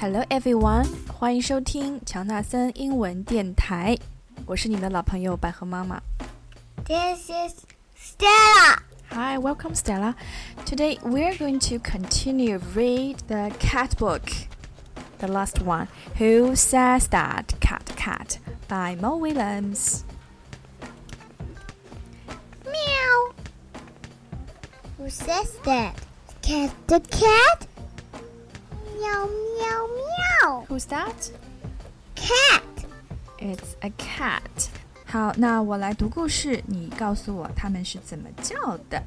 Hello everyone，欢迎收听乔纳森英文电台，我是你们的老朋友百合妈妈。This is Stella. Hi, welcome Stella. Today we're going to continue read the cat book, the last one. Who says that cat cat by Mo Willems. Meow. Who says that? Cat the cat? Meow, meow, meow. Who's that? Cat. It's a cat. 好，那我来读故事，你告诉我它们是怎么叫的。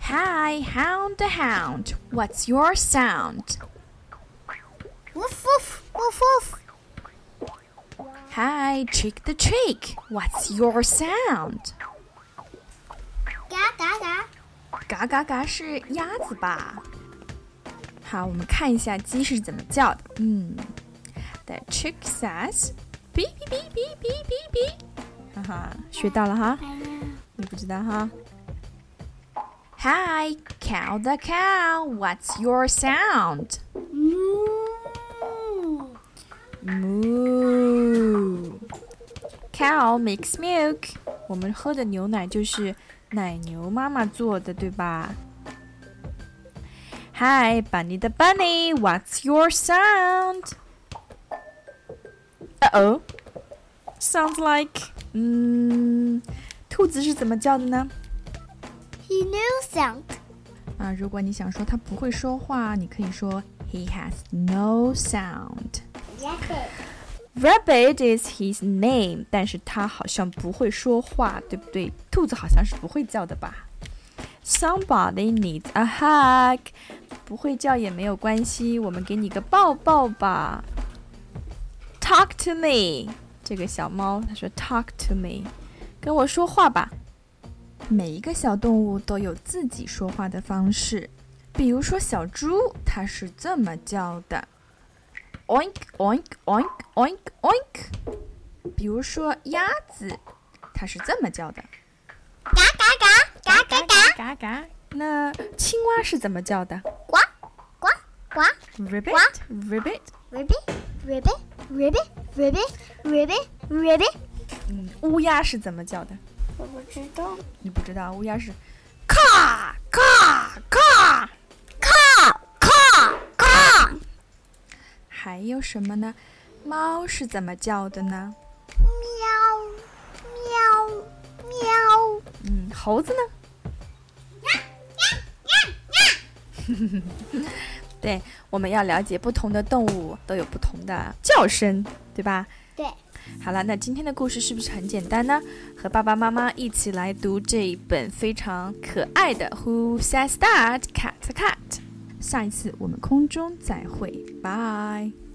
Hi, hound the hound. What's your sound? Woof, woof, woof, woof. Hi, chick the chick. What's your sound? Ga, ga, ga. 嘎嘎嘎是鸭子吧？ 好，我们看一下鸡是怎么叫的。嗯，The chick says, "beep beep beep beep beep beep beep." 哈哈，学到了哈？你不知道哈？Hi, cow the cow. What's your sound? Moo. Moo. Cow makes milk. 我们喝的牛奶就是奶牛妈妈做的，对吧 ？Hi, Bunny the bunny. What's your sound? Uh oh. Sounds like 嗯，兔子是怎么叫的呢？ He knew sound. 啊，如果你想说它不会说话，你可以说 He has no sound. Rabbit. Rabbit is his name，但是它好像不会说话，对不对？兔子好像是不会叫的吧 ？Somebody needs a hug，不会叫也没有关系，我们给你个抱抱吧。Talk to me，这个小猫它说 Talk to me，跟我说话吧。每一个小动物都有自己说话的方式，比如说小猪，它是这么叫的。oink oink oink oink oink。比如说鸭子，它是这么叫的，嘎嘎。那青蛙是怎么叫的？呱呱呱！Ribbit ribbit ribbit ribbit ribbit ribbit ribbit ribbit。嗯，乌鸦是怎么叫的？我不知道。你不知道乌鸦是？咔咔咔咔咔咔。还有什么呢？猫是怎么叫的呢？喵喵喵。嗯，猴子呢？对，我们要了解不同的动物都有不同的叫声，对吧？对。好了，那今天的故事是不是很简单呢？和爸爸妈妈一起来读这一本非常可爱的《Who Says That Cat Cat》。下一次我们空中再会，拜。